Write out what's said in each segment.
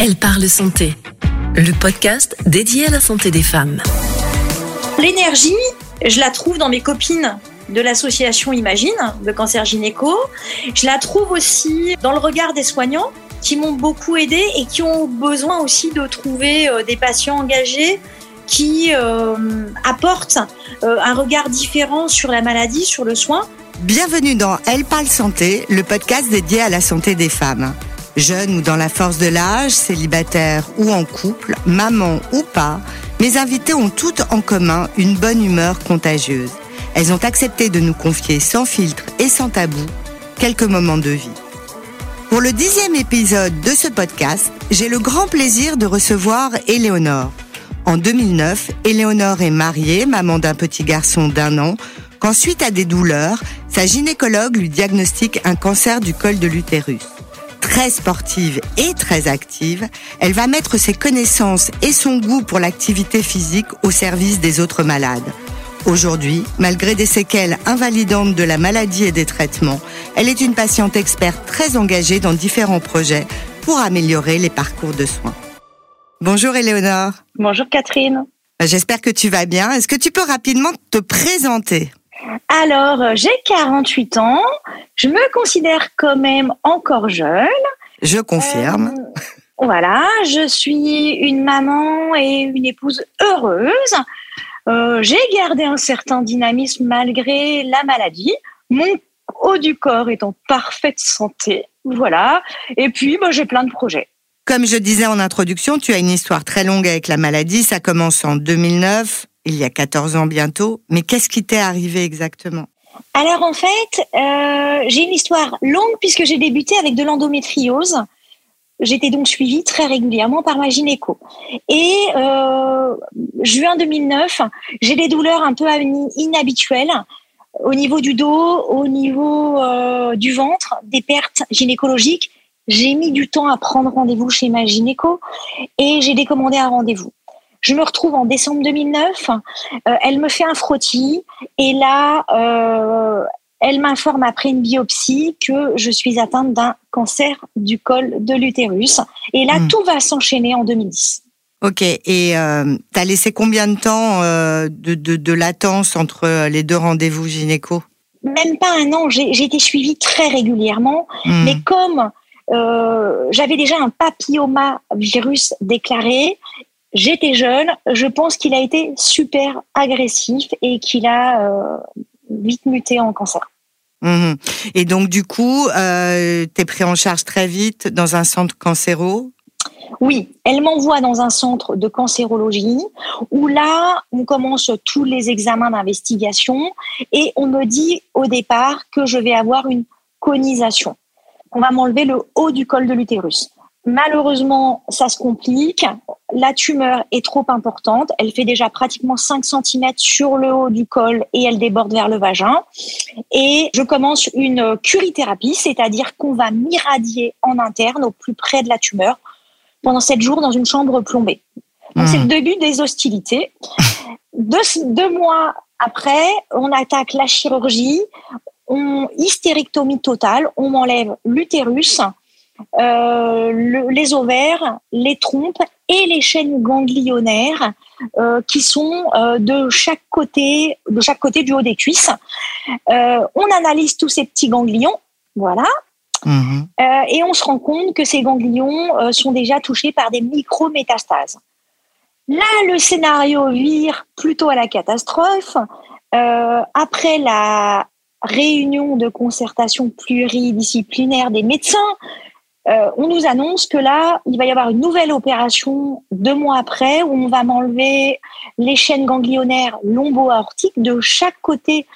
Elle parle santé, le podcast dédié à la santé des femmes. L'énergie, je la trouve dans mes copines de l'association Imagine de cancer gynéco. Je la trouve aussi dans le regard des soignants qui m'ont beaucoup aidé et qui ont besoin aussi de trouver euh, des patients engagés qui euh, apportent euh, un regard différent sur la maladie, sur le soin. Bienvenue dans Elle parle santé, le podcast dédié à la santé des femmes. Jeunes ou dans la force de l'âge, célibataires ou en couple, maman ou pas, mes invités ont toutes en commun une bonne humeur contagieuse. Elles ont accepté de nous confier sans filtre et sans tabou quelques moments de vie. Pour le dixième épisode de ce podcast, j'ai le grand plaisir de recevoir Éléonore. En 2009, Éléonore est mariée, maman d'un petit garçon d'un an, quand suite à des douleurs, sa gynécologue lui diagnostique un cancer du col de l'utérus très sportive et très active, elle va mettre ses connaissances et son goût pour l'activité physique au service des autres malades. Aujourd'hui, malgré des séquelles invalidantes de la maladie et des traitements, elle est une patiente experte très engagée dans différents projets pour améliorer les parcours de soins. Bonjour Éléonore. Bonjour Catherine. J'espère que tu vas bien. Est-ce que tu peux rapidement te présenter? Alors, euh, j'ai 48 ans. Je me considère quand même encore jeune. Je confirme. Euh, voilà, je suis une maman et une épouse heureuse. Euh, j'ai gardé un certain dynamisme malgré la maladie. Mon haut du corps est en parfaite santé. Voilà. Et puis, bah, j'ai plein de projets. Comme je disais en introduction, tu as une histoire très longue avec la maladie. Ça commence en 2009 il y a 14 ans bientôt. Mais qu'est-ce qui t'est arrivé exactement? Alors en fait, euh, j'ai une histoire longue puisque j'ai débuté avec de l'endométriose. J'étais donc suivie très régulièrement par ma gynéco. Et euh, juin 2009, j'ai des douleurs un peu inhabituelles au niveau du dos, au niveau euh, du ventre, des pertes gynécologiques. J'ai mis du temps à prendre rendez-vous chez ma gynéco et j'ai décommandé un rendez-vous. Je me retrouve en décembre 2009. Euh, elle me fait un frottis et là, euh, elle m'informe après une biopsie que je suis atteinte d'un cancer du col de l'utérus. Et là, hmm. tout va s'enchaîner en 2010. Ok, et euh, tu as laissé combien de temps de, de, latence entre les deux rendez-vous gynéco? Même pas un an, j'ai été suivie très régulièrement, hmm. mais comme j'avais déjà un papillomavirus déclaré J'étais jeune, je pense qu'il a été super agressif et qu'il a euh, vite muté en cancer. Mhm. Et donc du coup, euh, tu es pris en charge très vite dans un centre cancéro? Oui, elle m'envoie dans un centre de cancérologie où là, on commence tous les examens d'investigation et on me dit au départ que je vais avoir une conisation. On va m'enlever le haut du col de l'utérus. Malheureusement, ça se complique. La tumeur est trop importante. Elle fait déjà pratiquement 5 cm sur le haut du col et elle déborde vers le vagin. Et je commence une curithérapie, c'est-à-dire qu'on va m'irradier en interne au plus près de la tumeur pendant 7 jours dans une chambre plombée. Donc c'est le hmm. début des hostilités. Deux, deux mois après, on attaque la chirurgie, on hystérectomie totale, on m'enlève l'utérus, euh, les ovaires, les trompes et les chaînes ganglionnaires euh, qui sont euh, de chaque côté, de chaque côté du haut des cuisses. on analyse tous ces petits ganglions, voilà, mhm. et on se rend compte que ces ganglions sont déjà touchés par des micrométastases. Là, le scénario vire plutôt à la catastrophe. après la réunion de concertation pluridisciplinaire des médecins, euh, on nous annonce que là, il va y avoir une nouvelle opération deux mois après où on va m'enlever les chaînes ganglionnaires lombo-aortiques de chaque côté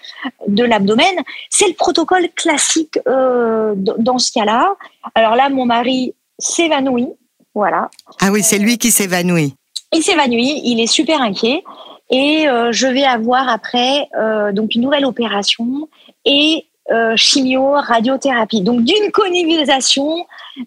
de l'abdomen. C'est le protocole classique euh, dans ce cas-là. Alors là, mon mari s'évanouit. Voilà. Ah oui, c'est lui qui s'évanouit. Il s'évanouit, il est super inquiet. Et euh, je vais avoir après donc une nouvelle opération et euh, chimio, radiothérapie. Donc d'une conivisation,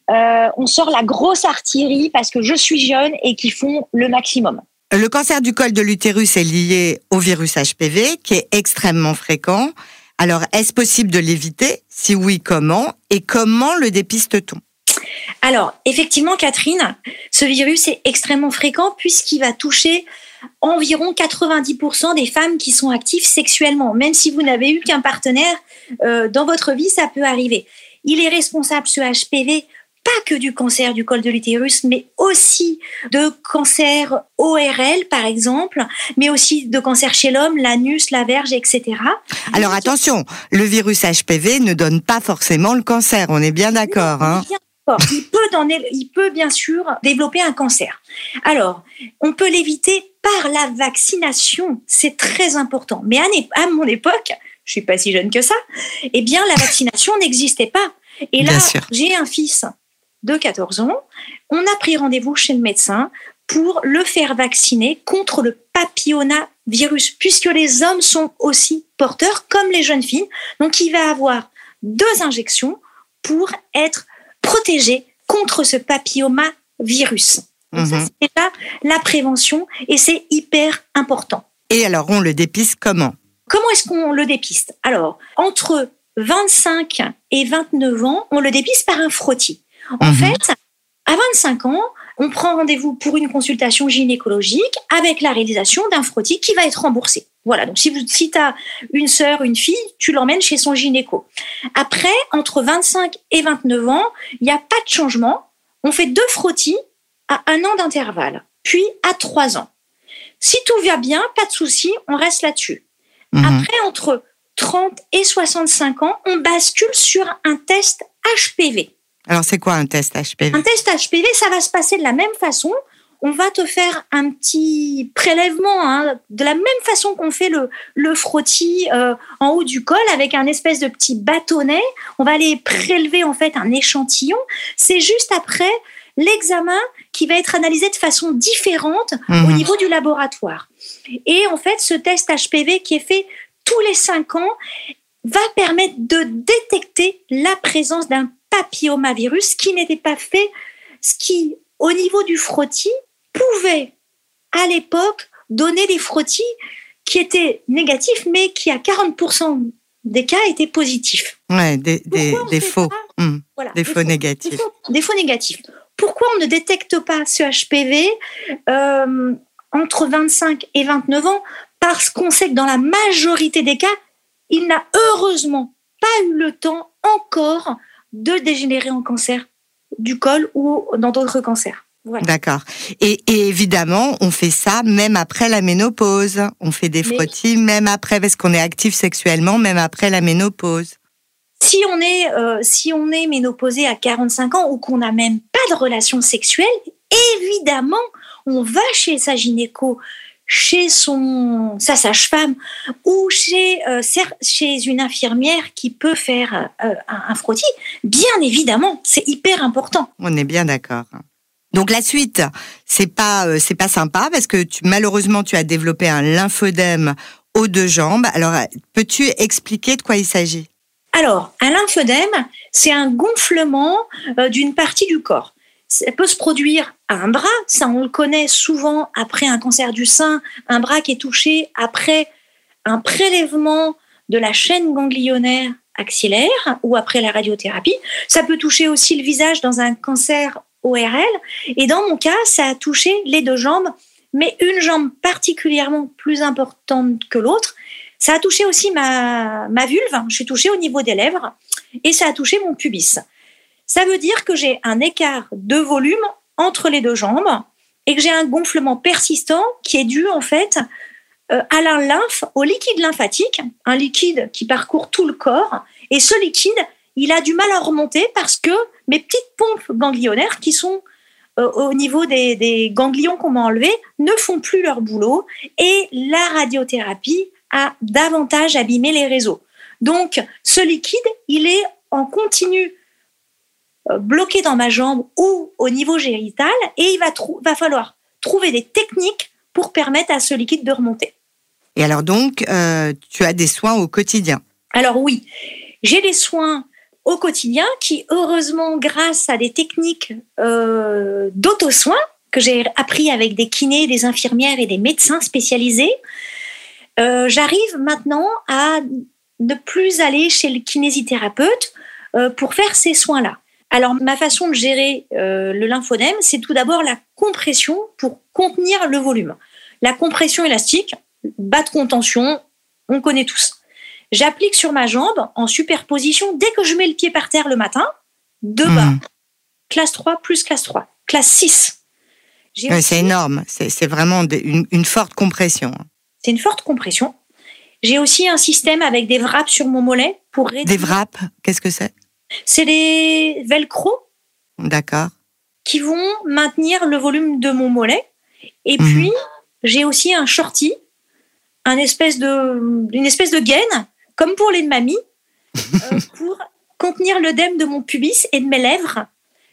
euh, on sort la grosse artillerie parce que je suis jeune et qui font le maximum. Le cancer du col de l'utérus est lié au virus HPV qui est extrêmement fréquent. Alors est-ce possible de l'éviter? Si oui, comment? Et comment le dépiste-t-on? Alors, effectivement, Catherine, ce virus est extrêmement fréquent puisqu'il va toucher environ 90% des femmes qui sont actives sexuellement. Même si vous n'avez eu qu'un partenaire euh, dans votre vie, ça peut arriver. Il est responsable, ce HPV, pas que du cancer du col de l'utérus, mais aussi de cancer ORL, par exemple, mais aussi de cancer chez l'homme, l'anus, la verge, etc. Alors attention, le virus HPV ne donne pas forcément le cancer, on est bien d'accord. Hein il peut, il peut bien sûr développer un cancer. Alors, on peut l'éviter par la vaccination, c'est très important. Mais à, mon époque, je suis pas si jeune que ça, eh bien la vaccination n'existait pas. Et là, j'ai un fils de 14 ans, on a pris rendez-vous chez le médecin pour le faire vacciner contre le papillomavirus, puisque les hommes sont aussi porteurs, comme les jeunes filles. Donc, il va avoir deux injections pour être protégé contre ce papillomavirus. Donc ça, mhm. c'est là la prévention et c'est hyper important. Et alors, on le dépiste comment? Comment est-ce qu'on le dépiste? Alors, entre 25 et 29 ans, on le dépiste par un frottis. En mhm. fait, à 25 ans, on prend rendez-vous pour une consultation gynécologique avec la réalisation d'un frottis qui va être remboursé. Voilà, donc si, vous, si tu as une sœur, une fille, tu l'emmènes chez son gynéco. Après, entre 25 et 29 ans, il n'y a pas de changement. On fait deux frottis à un an d'intervalle, puis à trois ans. Si tout va bien, pas de souci, on reste là-dessus. Mhm. Après, entre 30 et 65 ans, on bascule sur un test HPV. Alors, c'est quoi un test HPV Un test HPV, ça va se passer de la même façon. On va te faire un petit prélèvement, hein, de la même façon qu'on fait le, le frottis euh, en haut du col avec un espèce de petit bâtonnet. On va aller prélever en fait un échantillon. C'est juste après l'examen qui va être analysé de façon différente au mhm. niveau du laboratoire. Et en fait, ce test HPV qui est fait tous les cinq ans va permettre de détecter la présence d'un papillomavirus qui n'était pas fait, ce qui, au niveau du frottis, pouvait, à l'époque, donner des frottis qui étaient négatifs, mais qui, à 40% des cas, étaient positifs. Ouais, des, faux. Hum, des, faux, négatifs. Des faux, négatifs. Pourquoi on ne détecte pas ce HPV euh, entre 25 et 29 ans? Parce qu'on sait que dans la majorité des cas, il n'a heureusement pas eu le temps encore de dégénérer en cancer du col ou dans d'autres cancers. D'accord. Et, évidemment, on fait ça même après la ménopause. On fait des frottis même après, parce qu'on est actif sexuellement, même après la ménopause. Si on est, euh, si on est ménopausé à 45 ans ou qu'on n'a même pas de relation sexuelle, évidemment, on va chez sa gynéco chez son sa sage-femme ou chez euh, chez une infirmière qui peut faire euh, un, frottis, bien évidemment, c'est hyper important. On est bien d'accord. Donc la suite, c'est pas c'est pas sympa parce que malheureusement tu as développé un lymphodème aux deux jambes. Alors peux-tu expliquer de quoi il s'agit? Alors un lymphodème, c'est un gonflement d'une partie du corps ça peut se produire à un bras, ça on le connaît souvent après un cancer du sein, un bras qui est touché après un prélèvement de la chaîne ganglionnaire axillaire ou après la radiothérapie. Ça peut toucher aussi le visage dans un cancer ORL. Et dans mon cas, ça a touché les deux jambes, mais une jambe particulièrement plus importante que l'autre. Ça a touché aussi ma, vulve, je suis touchée au niveau des lèvres, et ça a touché mon pubis. Ça veut dire que j'ai un écart de volume entre les deux jambes et que j'ai un gonflement persistant qui est dû en fait euh, à la lymphe, au liquide lymphatique, un liquide qui parcourt tout le corps. Et ce liquide, il a du mal à remonter parce que mes petites pompes ganglionnaires qui sont euh, au niveau des ganglions qu'on m'a enlevés ne font plus leur boulot et la radiothérapie a davantage abîmé les réseaux. Donc, ce liquide, il est en continu euh, bloqué dans ma jambe ou au niveau génital et il va, va falloir trouver des techniques pour permettre à ce liquide de remonter. Et alors donc, euh, tu as des soins au quotidien? Alors oui, j'ai des soins au quotidien qui, heureusement, grâce à des techniques euh, d'auto-soins que j'ai appris avec des kinés, des infirmières et des médecins spécialisés, j'arrive maintenant à ne plus aller chez le kinésithérapeute pour faire ces soins-là. Alors, ma façon de gérer euh, le lymphodème, c'est tout d'abord la compression pour contenir le volume. La compression élastique, bas de contention, on connaît tous. J'applique sur ma jambe en superposition dès que je mets le pied par terre le matin, deux bas. Mhm. Classe 3 plus classe 3. Classe 6. J'ai Ouais, aussi- c'est énorme. C'est vraiment une, une forte compression. C'est une forte compression. J'ai aussi un système avec des wraps sur mon mollet pour réduire. Des wraps, qu'est-ce que c'est? C'est des velcro D'accord. qui vont maintenir le volume de mon mollet. Et Mhm. puis, j'ai aussi un shorty, un espèce de, une espèce de gaine, comme pour les de mamie, euh, pour contenir l'œdème de mon pubis et de mes lèvres.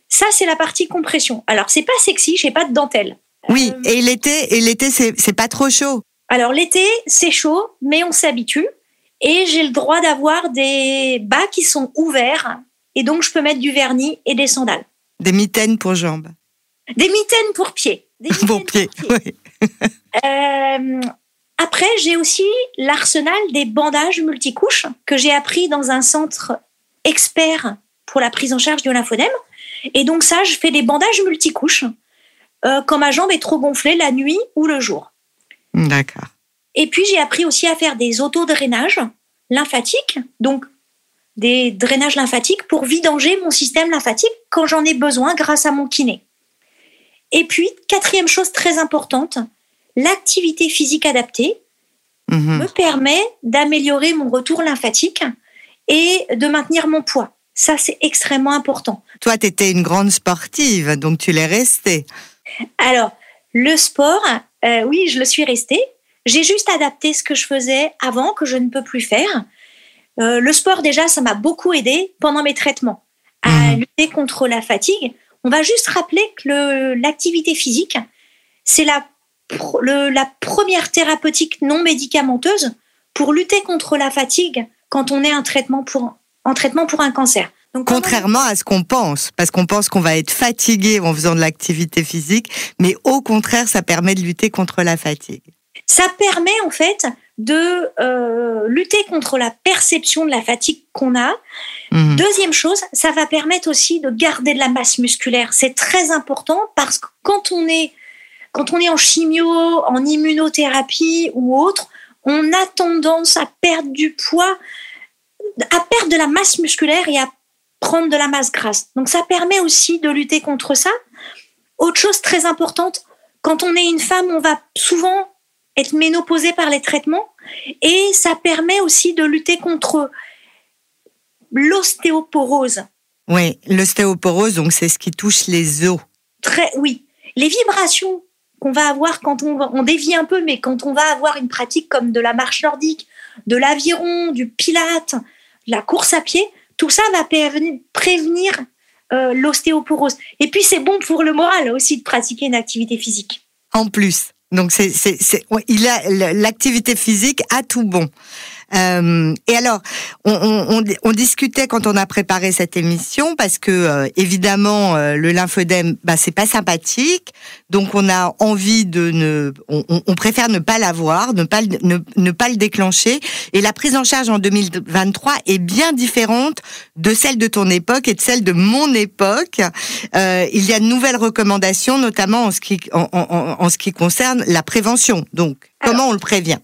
Ça, c'est la partie compression. Alors, c'est pas sexy, j'ai pas de dentelle. Oui, Euh, et l'été, et l'été, c'est pas trop chaud. Alors, l'été, c'est chaud, mais on s'habitue. Et j'ai le droit d'avoir des bas qui sont ouverts. Et donc, je peux mettre du vernis et des sandales. Des mitaines pour jambes. Des mitaines pour pieds. Des mitaines Pour pied. Oui. Euh, après, j'ai aussi l'arsenal des bandages multicouches que j'ai appris dans un centre expert pour la prise en charge du lymphodème. Et donc ça, je fais des bandages multicouches euh, quand ma jambe est trop gonflée la nuit ou le jour. D'accord. Et puis j'ai appris aussi à faire des autodrainages lymphatiques, donc des drainages lymphatiques pour vidanger mon système lymphatique quand j'en ai besoin grâce à mon kiné. Et puis, quatrième chose très importante, l'activité physique adaptée Mhm. me permet d'améliorer mon retour lymphatique et de maintenir mon poids. Ça, c'est extrêmement important. Toi, tu étais une grande sportive, donc tu l'es restée. Alors, le sport, euh, oui, je le suis restée. J'ai juste adapté ce que je faisais avant, que je ne peux plus faire. Euh, le sport, déjà, ça m'a beaucoup aidé pendant mes traitements à Mhm. lutter contre la fatigue. On va juste rappeler que l'activité physique, c'est la, le- la première thérapeutique non médicamenteuse pour lutter contre la fatigue quand on est un traitement pour, en traitement pour un cancer. Donc, Contrairement à ce qu'on pense, parce qu'on pense qu'on va être fatigué en faisant de l'activité physique, mais au contraire, ça permet de lutter contre la fatigue. Ça permet en fait de euh, lutter contre la perception de la fatigue qu'on a. Mhm. Deuxième chose, ça va permettre aussi de garder de la masse musculaire. C'est très important parce que quand on est quand on est en chimio, en immunothérapie ou autre, on a tendance à perdre du poids, à perdre de la masse musculaire et à prendre de la masse grasse. Donc ça permet aussi de lutter contre ça. Autre chose très importante, quand on est une femme, on va souvent être ménopausée par les traitements et ça permet aussi de lutter contre l'ostéoporose. Oui, l'ostéoporose, donc c'est ce qui touche les os. Très, oui, les vibrations qu'on va avoir quand on, on dévie un peu, mais quand on va avoir une pratique comme de la marche nordique, de l'aviron, du pilate, de la course à pied, tout ça va prévenir, euh, l'ostéoporose. Et puis c'est bon pour le moral aussi de pratiquer une activité physique. En plus. Donc c'est c'est il a l'activité physique a tout bon. Euh, et alors, on, on, on, discutait quand on a préparé cette émission parce que euh, évidemment euh, le lymphodème, bah c'est pas sympathique, donc on a envie de ne, on, on- préfère ne pas l'avoir, ne pas le- ne, ne pas le déclencher. Et la prise en charge en 2023 est bien différente de celle de ton époque et de celle de mon époque. Euh, il y a de nouvelles recommandations, notamment en ce qui en, en- en ce qui concerne la prévention. Donc, comment on le prévient?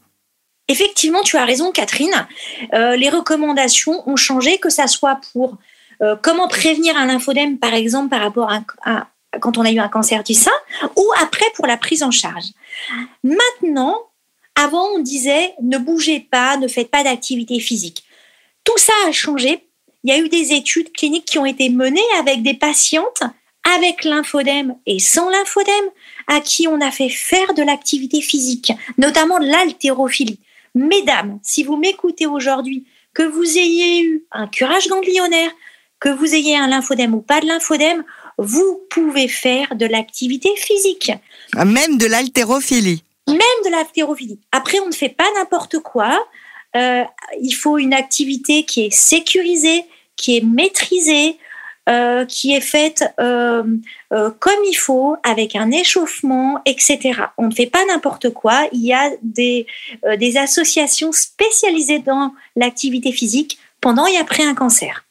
Effectivement, tu as raison, Catherine. Euh, les recommandations ont changé, que ça soit pour euh, comment prévenir un lymphodème, par exemple, par rapport à, à- quand on a eu un cancer du sein, ou après pour la prise en charge. Maintenant, avant, on disait ne bougez pas, ne faites pas d'activité physique. Tout ça a changé. Il y a eu des études cliniques qui ont été menées avec des patientes avec lymphodème et sans lymphodème, à qui on a fait faire de l'activité physique, notamment de l'haltérophilie. Mesdames, si vous m'écoutez aujourd'hui, que vous ayez eu un curage ganglionnaire, que vous ayez un lymphodème ou pas de lymphodème, vous pouvez faire de l'activité physique, Même de l'haltérophilie. même de l'haltérophilie. Après, on ne fait pas n'importe quoi. Euh, il faut une activité qui est sécurisée, qui est maîtrisée, euh, qui est faite euh, euh, comme il faut, avec un échauffement, etc. On ne fait pas n'importe quoi. Il y a des, associations spécialisées dans l'activité physique pendant et après un cancer.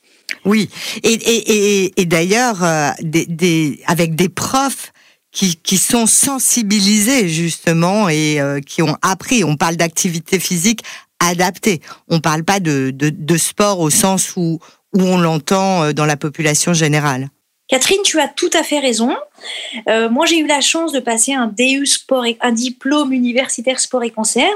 Oui, et, d'ailleurs, avec des profs qui, sont sensibilisés justement et qui ont appris. On parle d'activité physique adaptée. On parle pas de sport au sens où, où on l'entend euh, dans la population générale. Catherine, tu as tout à fait raison. Euh, moi, j'ai eu la chance de passer un DU sport, et, un diplôme universitaire sport et cancer.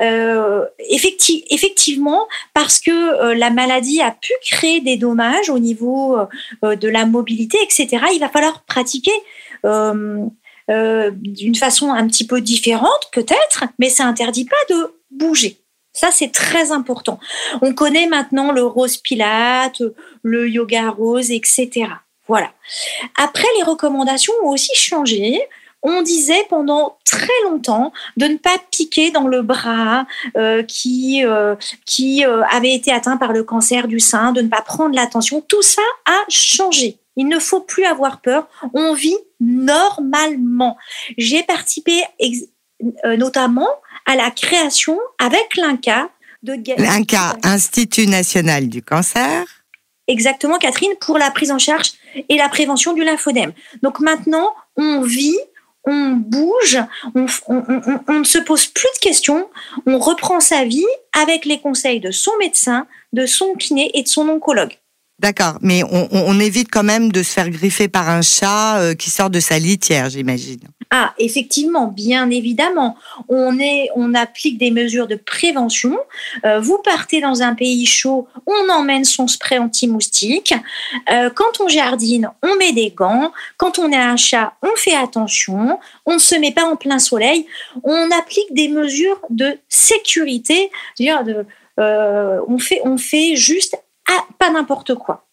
Euh, effectivement, parce que euh, la maladie a pu créer des dommages au niveau de la mobilité, etc. Il va falloir pratiquer. d'une façon un petit peu différente peut-être, mais ça interdit pas de bouger. Ça, c'est très important. On connaît maintenant le rose pilate, le yoga rose, etc. Voilà. Après, les recommandations ont aussi changé. On disait pendant très longtemps de ne pas piquer dans le bras euh, qui, euh, qui euh, avait été atteint par le cancer du sein, de ne pas prendre l'attention. Tout ça a changé. Il ne faut plus avoir peur. On vit normalement. J'ai participé notamment à la création avec l'INCA de l'INCA, Institut national du cancer. Exactement, Catherine, pour la prise en charge et la prévention du lymphodème. Donc maintenant, on vit, on bouge, on, ne se pose plus de questions, on reprend sa vie avec les conseils de son médecin, de son kiné et de son oncologue. D'accord, mais on, évite quand même de se faire griffer par un chat euh, qui sort de sa litière, j'imagine. Ah, effectivement, bien évidemment. On, est, on applique des mesures de prévention. Euh, vous partez dans un pays chaud, on emmène son spray anti-moustique. Euh, quand on jardine, on met des gants. Quand on est un chat, on fait attention. On ne se met pas en plein soleil. On applique des mesures de sécurité. On, fait, on fait juste pas n'importe quoi.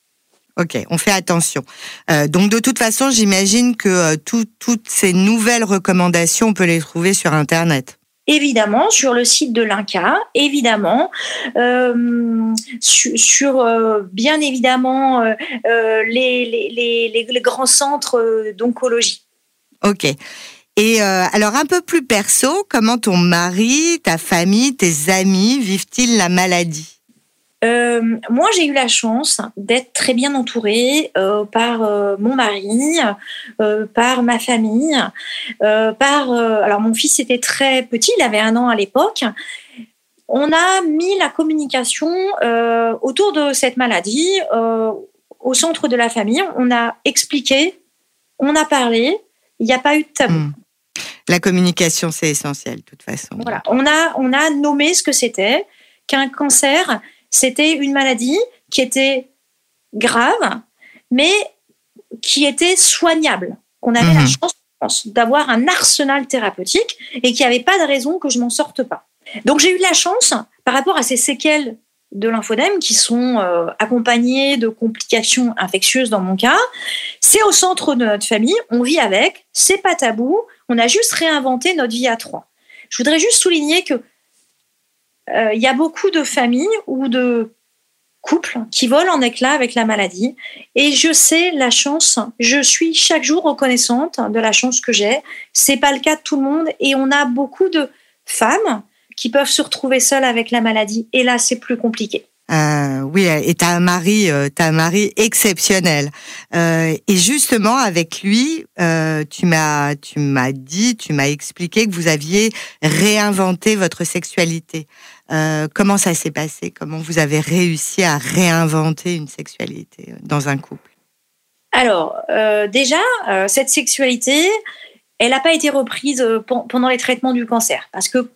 Ok, on fait attention. Euh, donc de toute façon, j'imagine que euh, toutes ces nouvelles recommandations, on peut les trouver sur Internet. Évidemment, sur le site de l'INCA, évidemment, euh, sur, bien évidemment les, les, grands centres d'oncologie. Ok. Et alors un peu plus perso, comment ton mari, ta famille, tes amis vivent-ils la maladie? Euh, moi, j'ai eu la chance d'être très bien entourée euh, par euh, mon mari, par ma famille, par. alors, mon fils était très petit, il avait un an à l'époque. On a mis la communication autour de cette maladie au centre de la famille. On a expliqué, on a parlé. Il n'y a pas eu de tabou. Hmm. La communication, c'est essentiel, de toute façon. Voilà, on a, on a nommé ce que c'était, qu'un cancer, c'était une maladie qui était grave, mais qui était soignable. On avait la mhm. chance d'avoir un arsenal thérapeutique et qu'il n'y avait pas de raison que je m'en sorte pas. Donc j'ai eu la chance, par rapport à ces séquelles de lymphodème qui sont euh, accompagnées de complications infectieuses dans mon cas, c'est au centre de notre famille, on vit avec, c'est pas tabou, on a juste réinventé notre vie à trois. Je voudrais juste souligner que il y a beaucoup de familles ou de couples qui volent en éclats avec la maladie. Et je sais la chance, je suis chaque jour reconnaissante de la chance que j'ai. C'est pas le cas de tout le monde et on a beaucoup de femmes qui peuvent se retrouver seules avec la maladie. Et là, c'est plus compliqué. Euh, oui, et t'as mari, euh, t'as un mari exceptionnel. Euh, et justement, avec lui, euh, tu m'as, tu m'as dit, tu m'as expliqué que vous aviez réinventé votre sexualité. Euh, comment ça s'est passé? Comment vous avez réussi à réinventer une sexualité dans un couple? Alors, déjà, cette sexualité, elle n'a pas été reprise pendant les traitements du cancer, parce que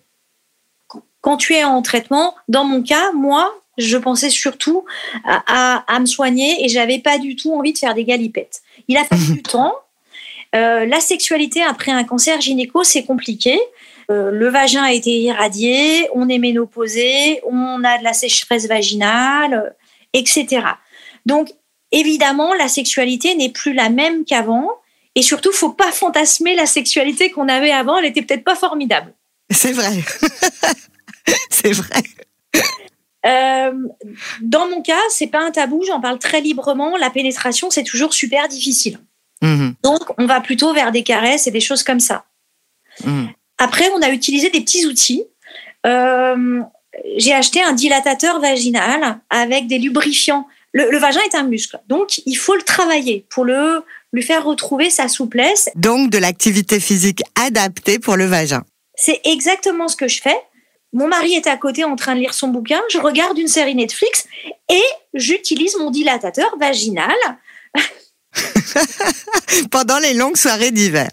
quand tu es en traitement, dans mon cas, moi, je pensais surtout à, me soigner et j'avais pas du tout envie de faire des galipettes. Il a fallu du temps. Euh, la sexualité après un cancer gynéco, c'est compliqué. Euh, le vagin a été irradié, on est ménopausé, on a de la sécheresse vaginale, etc. Donc, évidemment, la sexualité n'est plus la même qu'avant. Et surtout, faut pas fantasmer la sexualité qu'on avait avant. Elle était peut-être pas formidable. C'est vrai. c'est vrai. Euh, dans mon cas, c'est pas un tabou, j'en parle très librement. La pénétration, c'est toujours super difficile. Mhm. Donc, on va plutôt vers des caresses et des choses comme ça. Mhm. Après, on a utilisé des petits outils. Euh, j'ai acheté un dilatateur vaginal avec des lubrifiants le, vagin est un muscle, donc il faut le travailler pour le lui faire retrouver sa souplesse. Donc de l'activité physique adaptée pour le vagin. C'est exactement ce que je fais. Mon mari est à côté en train de lire son bouquin, je regarde une série Netflix et j'utilise mon dilatateur vaginal. Pendant les longues soirées d'hiver.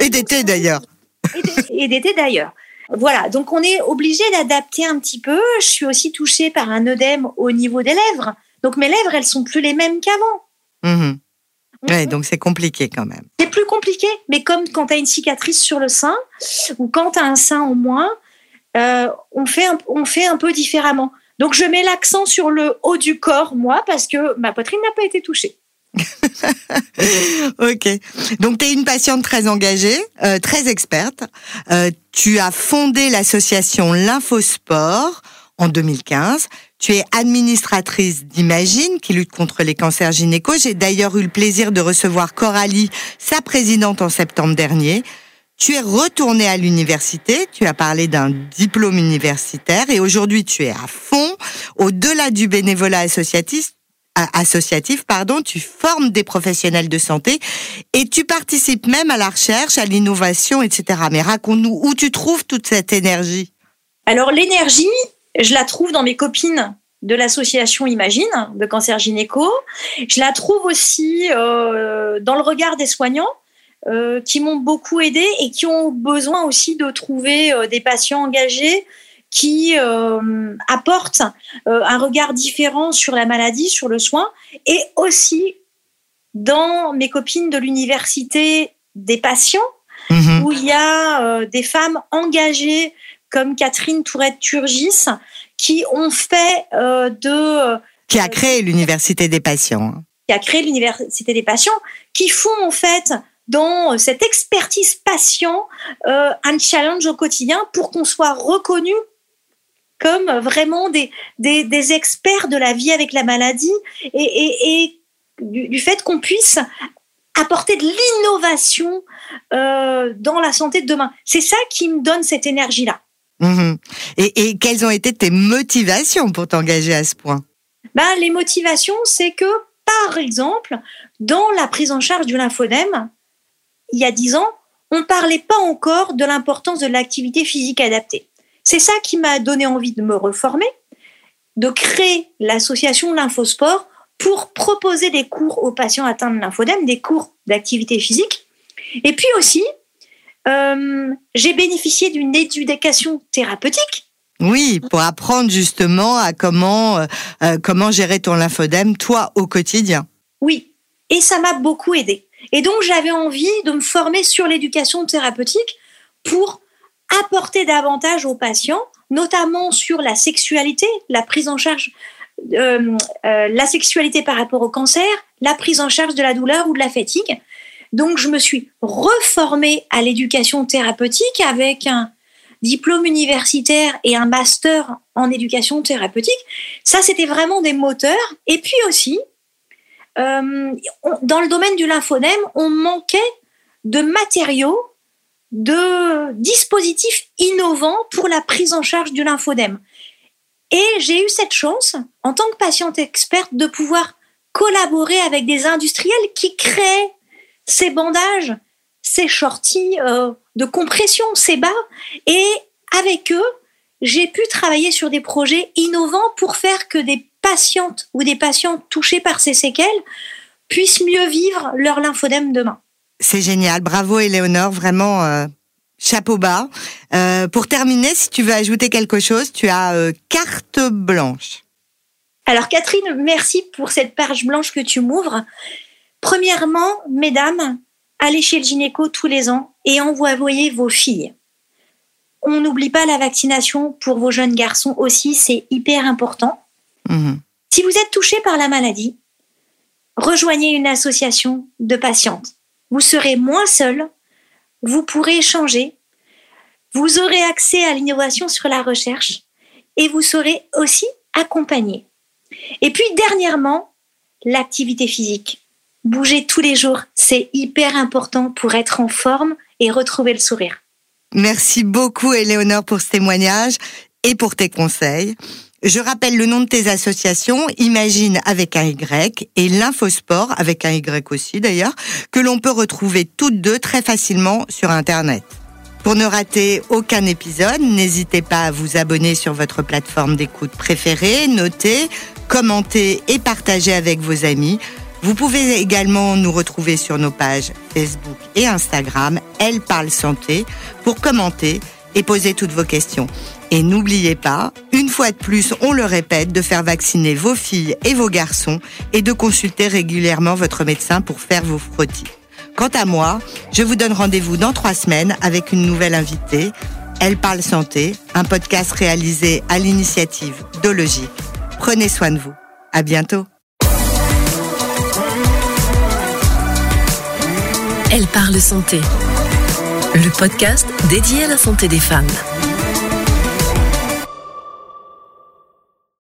Et d'été d'ailleurs. Et d'été d'ailleurs. Voilà, donc on est obligé d'adapter un petit peu. Je suis aussi touchée par un œdème au niveau des lèvres. Donc mes lèvres, elles sont plus les mêmes qu'avant. Mhm. Oui, donc c'est compliqué quand même. C'est plus compliqué, mais comme quand tu as une cicatrice sur le sein ou quand tu as un sein en moins, euh, on, fait un, on fait un peu différemment. Donc je mets l'accent sur le haut du corps, moi, parce que ma poitrine n'a pas été touchée. ok. Donc, tu es une patiente très engagée, euh, très experte. Euh, tu as fondé l'association Lymphosport en 2015. Tu es administratrice d'Imagine qui lutte contre les cancers gynéco. J'ai d'ailleurs eu le plaisir de recevoir Coralie, sa présidente, en septembre dernier. Tu es retournée à l'université, tu as parlé d'un diplôme universitaire et aujourd'hui tu es à fond. Au-delà du bénévolat associatif, associatif, pardon, tu formes des professionnels de santé et tu participes même à la recherche, à l'innovation, etc. Mais raconte-nous où tu trouves toute cette énergie? Alors l'énergie, je la trouve dans mes copines de l'association Imagine de cancer gynéco. Je la trouve aussi euh, dans le regard des soignants euh, qui m'ont beaucoup aidé et qui ont besoin aussi de trouver euh, des patients engagés qui euh, apporte euh, un regard différent sur la maladie, sur le soin, et aussi dans mes copines de l'université des patients, mhm. où il y a euh, des femmes engagées comme Catherine Tourette-Turgis, qui ont fait de... qui a créé l'université des patients. Qui a créé l'université des patients, qui font en fait dans cette expertise patient un challenge au quotidien pour qu'on soit reconnu comme vraiment des, des, experts de la vie avec la maladie et, du, fait qu'on puisse apporter de l'innovation euh, dans la santé de demain. C'est ça qui me donne cette énergie-là. Mhm. Et, quelles ont été tes motivations pour t'engager à ce point? Ben, Les motivations, c'est que, par exemple, dans la prise en charge du lymphodème, il y a dix ans, on ne parlait pas encore de l'importance de l'activité physique adaptée. C'est ça qui m'a donné envie de me reformer, de créer l'association Lymphosport pour proposer des cours aux patients atteints de lymphodème, des cours d'activité physique. Et puis aussi, euh, j'ai bénéficié d'une éducation thérapeutique. Oui, pour apprendre justement à comment, euh, euh, comment gérer ton lymphodème, toi, au quotidien. Oui, et ça m'a beaucoup aidé. Et donc, j'avais envie de me former sur l'éducation thérapeutique pour apporter davantage aux patients, notamment sur la sexualité, la prise en charge, euh, euh, la sexualité par rapport au cancer, la prise en charge de la douleur ou de la fatigue. Donc, je me suis reformée à l'éducation thérapeutique avec un diplôme universitaire et un master en éducation thérapeutique. Ça, c'était vraiment des moteurs. Et puis aussi, euh, dans le domaine du lymphodème, on manquait de matériaux de dispositifs innovants pour la prise en charge du lymphodème. Et j'ai eu cette chance, en tant que patiente experte, de pouvoir collaborer avec des industriels qui créent ces bandages, ces shorties euh, de compression, ces bas. Et avec eux, j'ai pu travailler sur des projets innovants pour faire que des patientes ou des patients touchés par ces séquelles puissent mieux vivre leur lymphodème demain. C'est génial. Bravo, Éléonore. Vraiment, euh, chapeau bas. Euh, pour terminer, si tu veux ajouter quelque chose, tu as euh, carte blanche. Alors, Catherine, merci pour cette page blanche que tu m'ouvres. Premièrement, mesdames, allez chez le gynéco tous les ans et envoyez vos filles. On n'oublie pas la vaccination pour vos jeunes garçons aussi, c'est hyper important. Mhm. Si vous êtes touché par la maladie, rejoignez une association de patientes vous serez moins seul, vous pourrez échanger, vous aurez accès à l'innovation sur la recherche et vous serez aussi accompagné. Et puis dernièrement, l'activité physique. Bouger tous les jours, c'est hyper important pour être en forme et retrouver le sourire. Merci beaucoup, Éléonore, pour ce témoignage et pour tes conseils. Je rappelle le nom de tes associations, Imagine avec un Y et l'Infosport avec un Y aussi d'ailleurs, que l'on peut retrouver toutes deux très facilement sur Internet. Pour ne rater aucun épisode, n'hésitez pas à vous abonner sur votre plateforme d'écoute préférée, noter, commenter et partager avec vos amis. Vous pouvez également nous retrouver sur nos pages Facebook et Instagram, Elle parle santé, pour commenter et poser toutes vos questions. Et n'oubliez pas, une fois de plus, on le répète, de faire vacciner vos filles et vos garçons et de consulter régulièrement votre médecin pour faire vos frottis. Quant à moi, je vous donne rendez-vous dans trois semaines avec une nouvelle invitée. Elle parle santé, un podcast réalisé à l'initiative d'Ologique. Prenez soin de vous. À bientôt. Elle parle santé le podcast dédié à la santé des femmes.